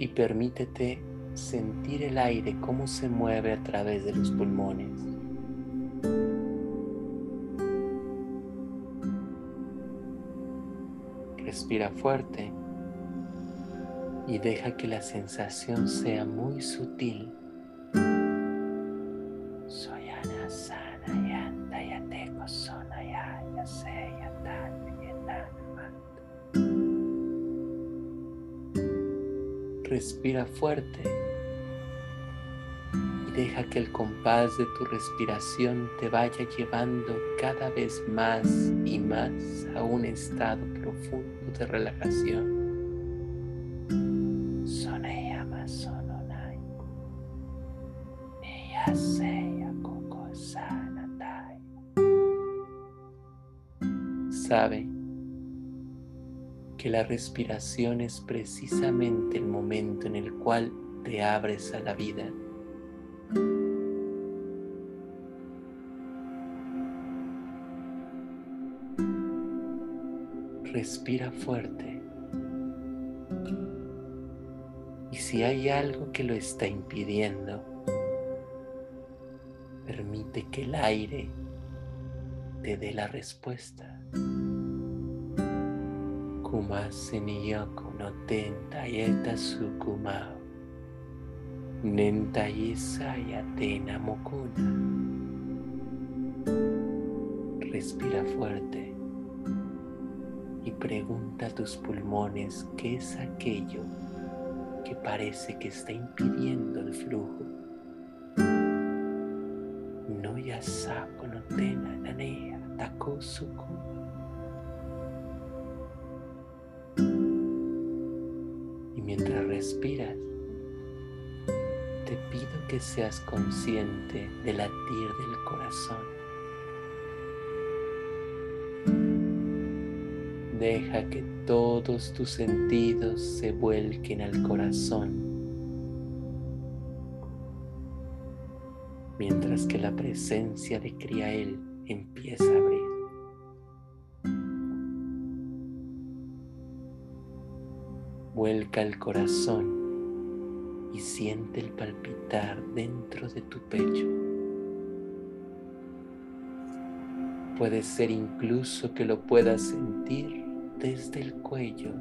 y permítete sentir el aire cómo se mueve a través de los pulmones. Respira fuerte y deja que la sensación sea muy sutil. Fuerte. Y deja que el compás de tu respiración te vaya llevando cada vez más y más a un estado profundo de relajación. Sabe que la respiración es precisamente el momento en el cual te abres a la vida. Respira fuerte. Y si hay algo que lo está impidiendo, permite que el aire te dé la respuesta. Kuma seniyoko no tenta yeta sukumao. Nenta isa yatena mokuna. Respira fuerte y pregunta a tus pulmones qué es aquello que parece que está impidiendo el flujo. No ya saco no tena nanea takosuku. Mientras respiras, te pido que seas consciente del latir del corazón. Deja que todos tus sentidos se vuelquen al corazón, mientras que la presencia de Criael empieza a Vuelca el corazón y siente el palpitar dentro de tu pecho. Puede ser incluso que lo puedas sentir desde el cuello.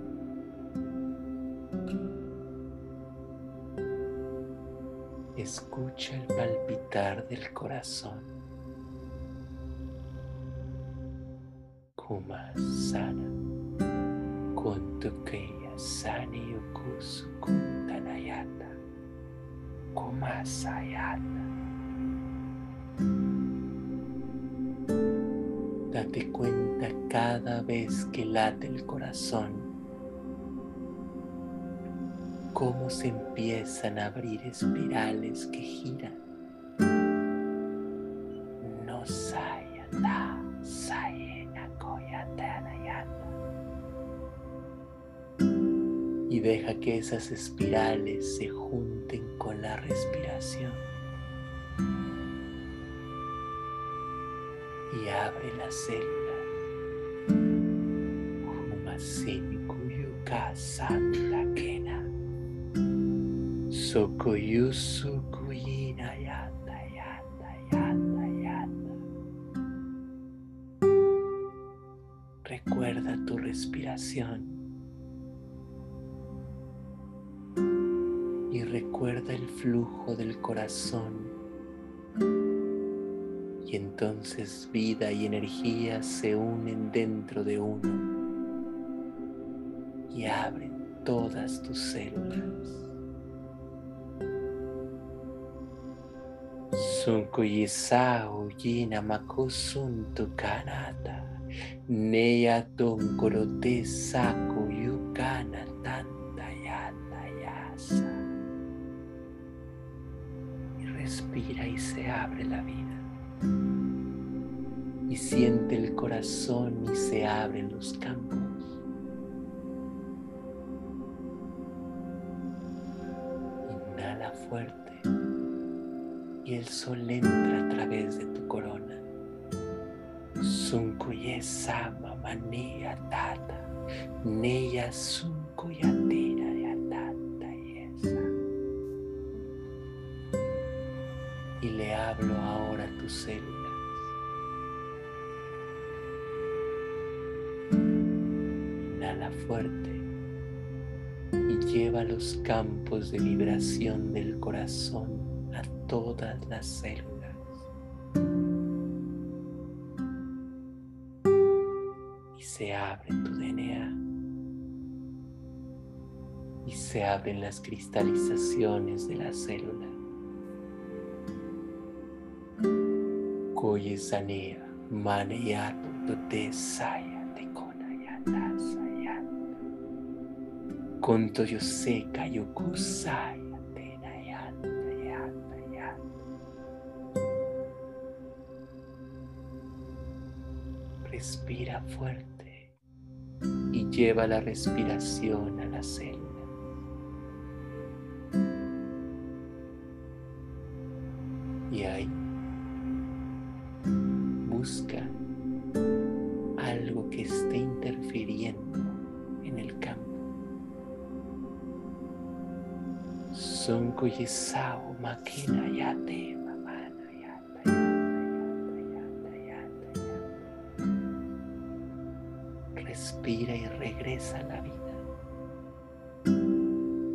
Escucha el palpitar del corazón. Kuma sana con tu Sani Tanayata Kumasayata. Date cuenta cada vez que late el corazón, cómo se empiezan a abrir espirales que giran. Esas espirales se junten con la respiración. Y abre la célula. Humasinukuyuka Santa Kena. Sokuyusu Kuyina Yata Yata Yata Yata. Recuerda tu respiración. Recuerda el flujo del corazón. Y entonces vida y energía se unen dentro de uno y abren todas tus células. Sunkuyisau yina makusuntu kanata. Neya tonkorote saku yukana respira y se abre la vida. Y siente el corazón y se abren los campos. Inhala fuerte y el sol entra a través de tu corona. Sunkuye sama mania tata, neya sunkuyatira ahora a tus células. Inhala fuerte y lleva los campos de vibración del corazón a todas las células. Y se abre tu DNA. Y se abren las cristalizaciones de la célula. Koye sanea, maneyato, te saya, te kona yata sayata. Konto yo seca, yo kusaya, te yata, yata, yata. Respira fuerte y lleva la respiración a la célula. Regresa la vida.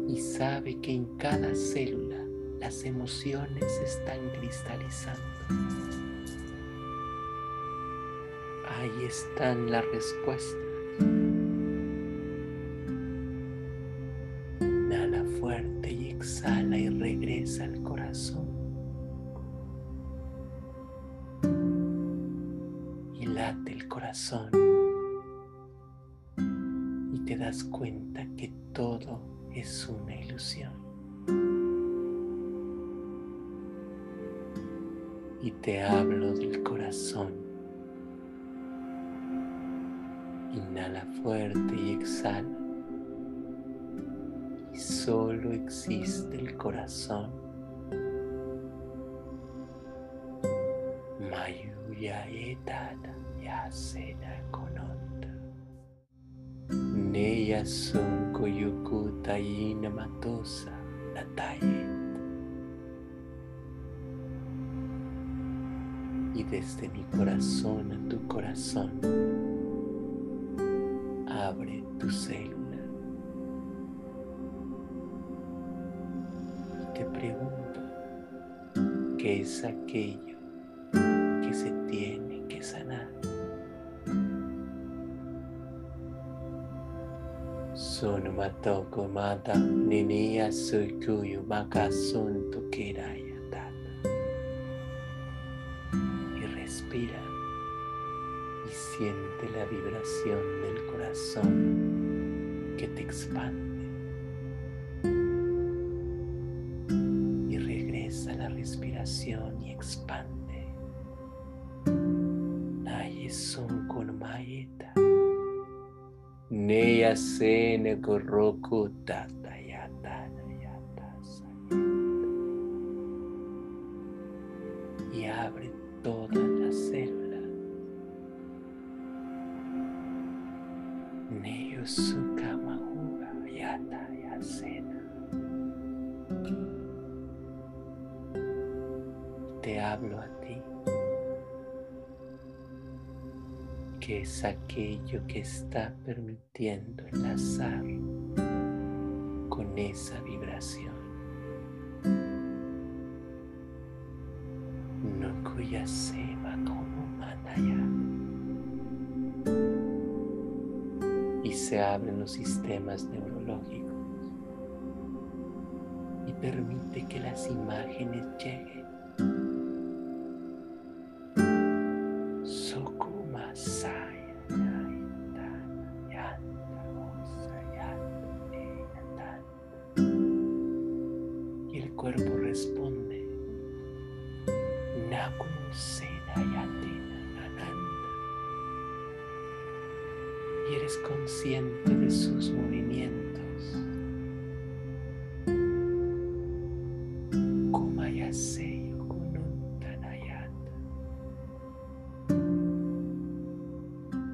Y sabe que en cada célula las emociones están cristalizando. Ahí están las respuestas. Cuenta que todo es una ilusión. Y te hablo del corazón. Inhala fuerte y exhala. Y solo existe el corazón. Mayuya etata yasena kononta. Neya son koyukuta ina matosa natayet. Y desde mi corazón a tu corazón abre tu célula. Y te pregunto, ¿qué es aquello matoko mata ninia suikuyu makasun tata. Y respira y siente la vibración del corazón que te expande. Y regresa la respiración y expande. Ay, son con maeta. Neya sene tata que es aquello que está permitiendo enlazar con esa vibración. No kuyasema como manaya. y se abren los sistemas neurológicos y permite que las imágenes lleguen. Y eres consciente de sus movimientos.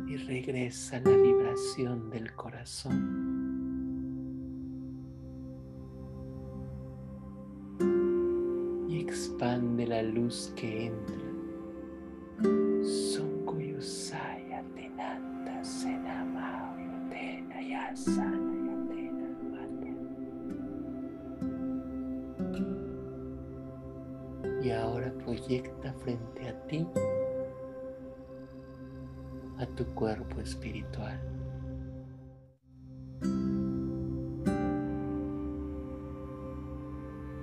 Y regresa la vibración del corazón. Y expande la luz que entra. Yasana yatena mate. Y ahora proyecta frente a ti a tu cuerpo espiritual.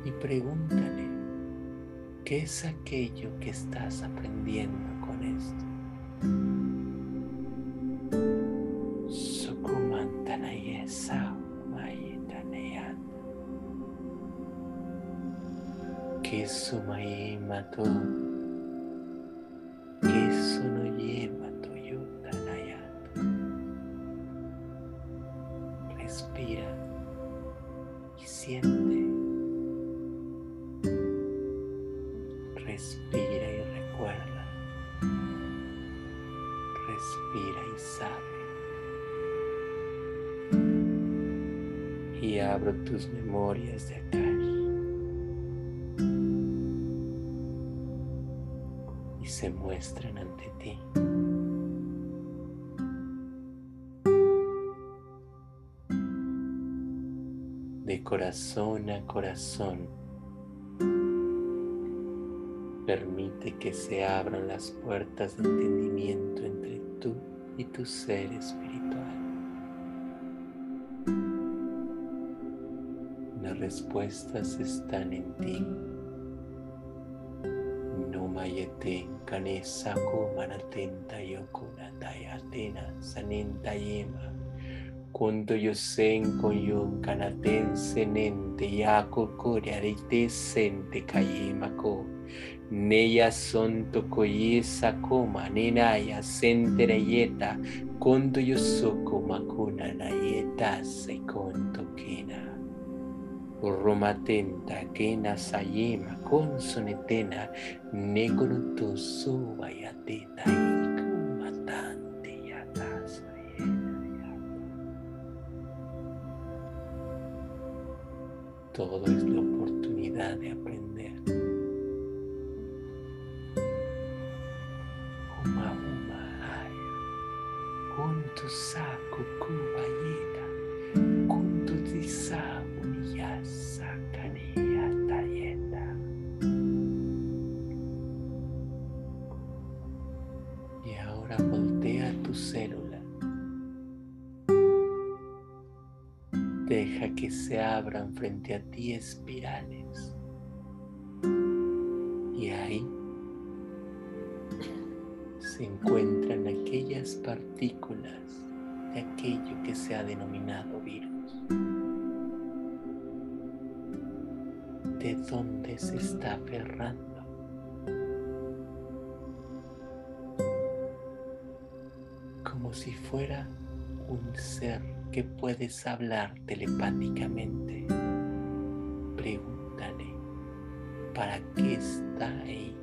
Y pregúntale, ¿qué es aquello que estás aprendiendo con esto? Yutanayata. Respira y siente. Respira y recuerda. Respira y sabe. Y abro tus memorias de acá. Se muestran ante ti. De corazón a corazón Permite que se abran las puertas de entendimiento entre tú y tu ser espiritual. Las respuestas están en ti. No mayete kanesa kumanatenta yokuna dayatena sanenta yema. Kunto yosen koyun kanaten senente yako kuriarite sente kayema ko. Neya son tokoyesa koma nenaya senterayeta konto yosoko makuna nayeta se konto kena. Romatenta kena sayema consonetena nekonuto subayatena ikumatante yata sayena Todo es la oportunidad de aprender. Uma uma haya, kuntu saku kubayeta, se abran frente a ti espirales. Y ahí se encuentran aquellas partículas de aquello que se ha denominado virus. ¿De dónde se está aferrando? Como si fuera un ser que puedes hablar telepáticamente. Pregúntale, ¿para qué está ahí?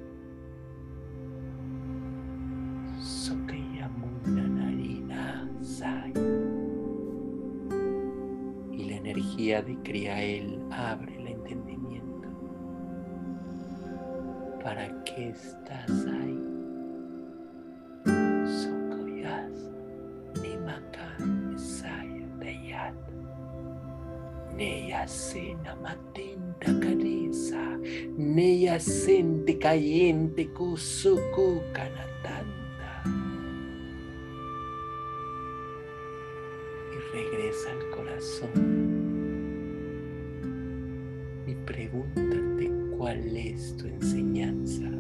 Y la energía de Criael abre el entendimiento. ¿Para qué estás neya sente cayente kusuku kanatanda. Y regresa al corazón. Y pregúntate cuál es tu enseñanza.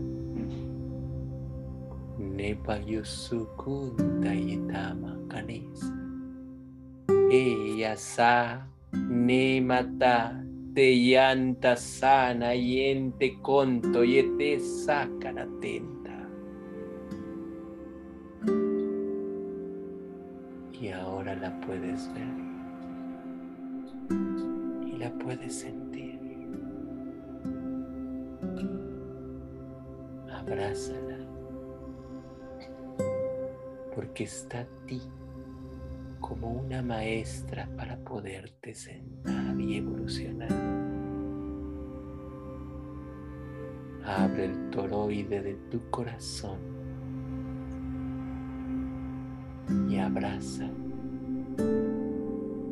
Nepa yusukunta yetama kanesa. Ella sa ne mata te yanta sana yente conto yete sacan atenta. Y ahora la puedes ver y la puedes sentir. Abrázala porque está a ti como una maestra para poderte sentar y evolucionar. Abre el toroide de tu corazón y abraza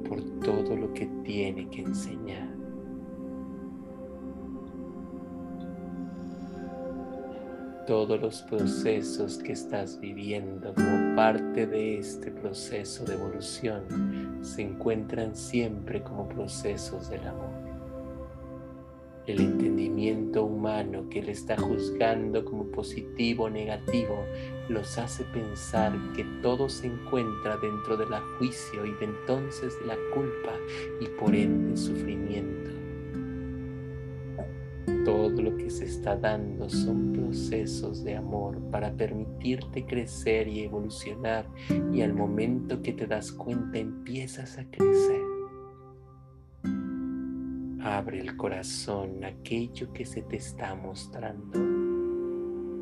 por todo lo que tiene que enseñar. Todos los procesos que estás viviendo como parte de este proceso de evolución se encuentran siempre como procesos del amor el entendimiento humano que le está juzgando como positivo o negativo los hace pensar que todo se encuentra dentro del juicio y de entonces de la culpa y por ende sufrimiento. Todo lo que se está dando son procesos de amor para permitirte crecer y evolucionar y al momento que te das cuenta empiezas a crecer Abre el corazón aquello que se te está mostrando.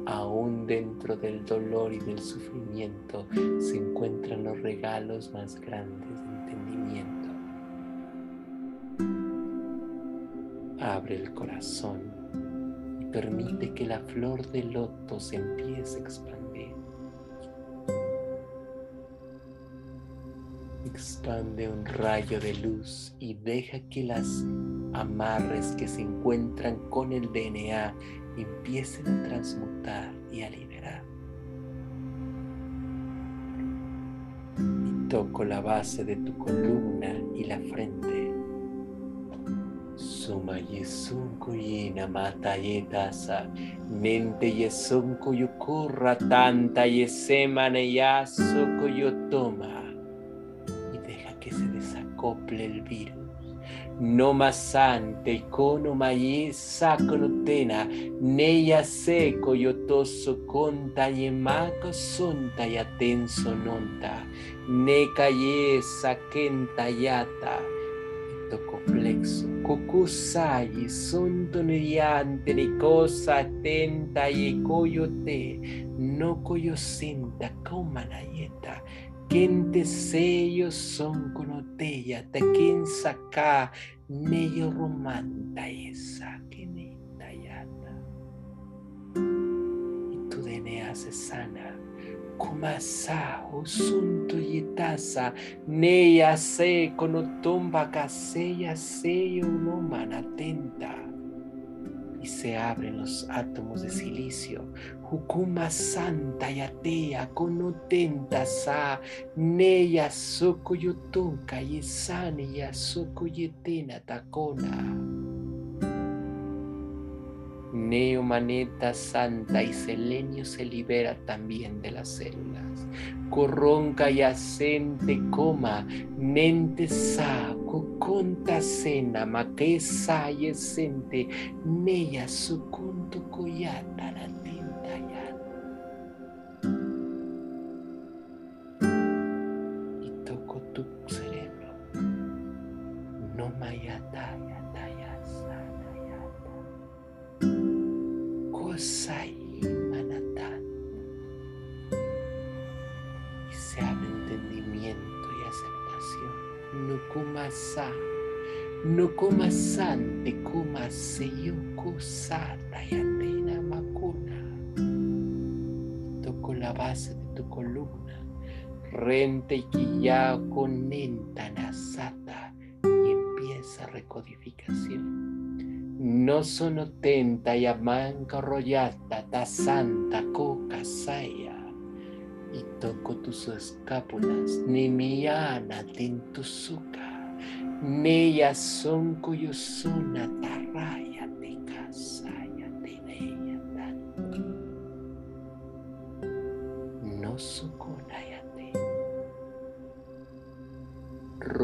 Aún dentro del dolor y del sufrimiento se encuentran los regalos más grandes de entendimiento. Abre el corazón y permite que la flor de loto se empiece a expandir. Expande un rayo de luz y deja que las amarres que se encuentran con el DNA empiecen a transmutar y a liberar. Y toco la base de tu columna y la frente. Suma yesunku yina mata yetasa, nente yesunku yukurra tanta yesemane yaso toma y deja que se desacople el virus. No masante ikono mayi sakonotena neya seko yotoso konta yemako sonta yatenso nonta. Neka ye sakenta yata. Plexo neriante ni cosa tenta ye koyote no koyosinta komanayeta Kente sello son conotella, te quien saca medio romanta esa que yata. Y tu DNA se sana. Kumasa osunto yetasa neya se conotomba caseya sello no manatenta y se abren los átomos de silicio. Hukuma santa yatea conotenta sa neya soko yotonka yesani ya soko yetena takona. Neomaneta santa y selenio se libera también de las células. Corronca y asente coma, nente sa, coconta sena, maquesa y esente, neya sucunto coyata la Sai Manatán. Y se abre entendimiento y aceptación. No kumasa, no kumasan te kumaseyuku sata yatena makuna. Toco la base de tu columna. Rente y quilla con sata y empieza recodificación no sono tenta y amanca rollata ta santa coca saya. Y toco tus escápulas ni miana tintusuka neya son cuyo suna tarraya te casaya te no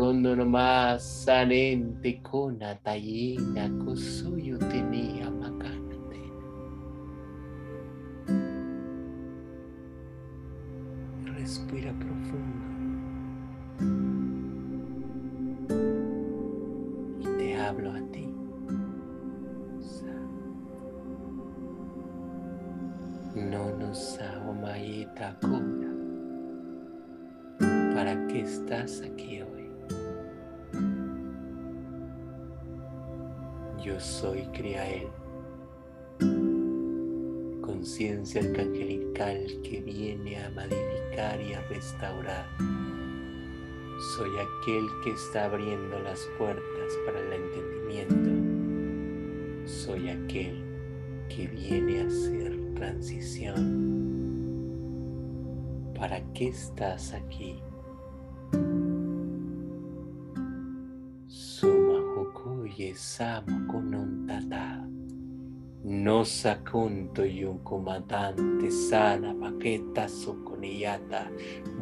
rondo nomás sanente kona tayina kusuyo tenía conciencia arcangelical que viene a modificar y a restaurar. Soy aquel que está abriendo las puertas para el entendimiento. Soy aquel que viene a hacer transición. ¿Para qué estás aquí? Suma Hokuye Sama Tata. No sakunto un comandante sana paqueta soconiyata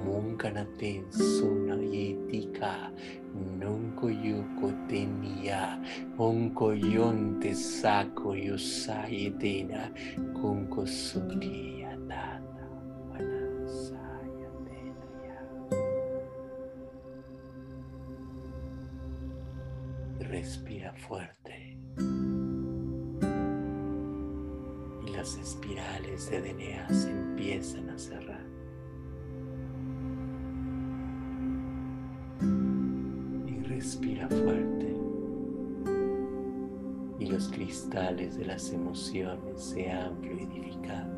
munkanaten suna yetika. Nunco yuko tenia. Onko yonte sako yusayedena kunko sukiya tata tenaya respira fuerte las espirales de DNA se empiezan a cerrar. Y respira fuerte. Y los cristales de las emociones se han fluidificado.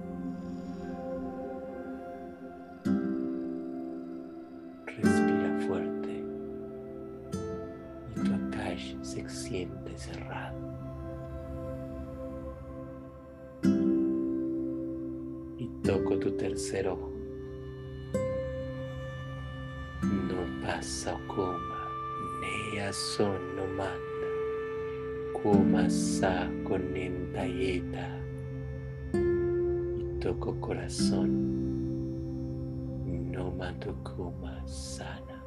Toco tu tercer ojo. No pasa coma, nea son no manda, kuma sa con entayeta. Y toco corazón, no mato kuma sana,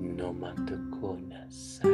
no mato sana,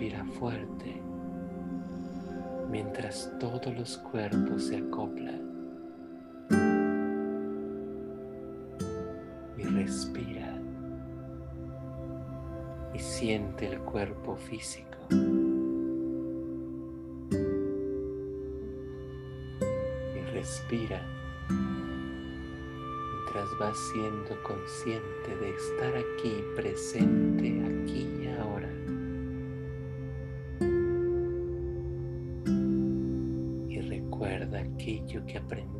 respira fuerte mientras todos los cuerpos se acoplan. Y respira y siente el cuerpo físico. respira mientras vas siendo consciente de estar aquí presente,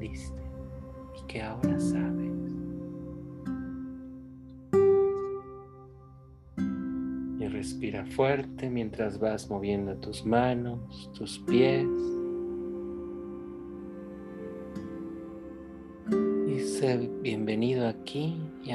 y que ahora sabes. Y respira fuerte mientras vas moviendo tus manos, tus pies. bienvenido aquí y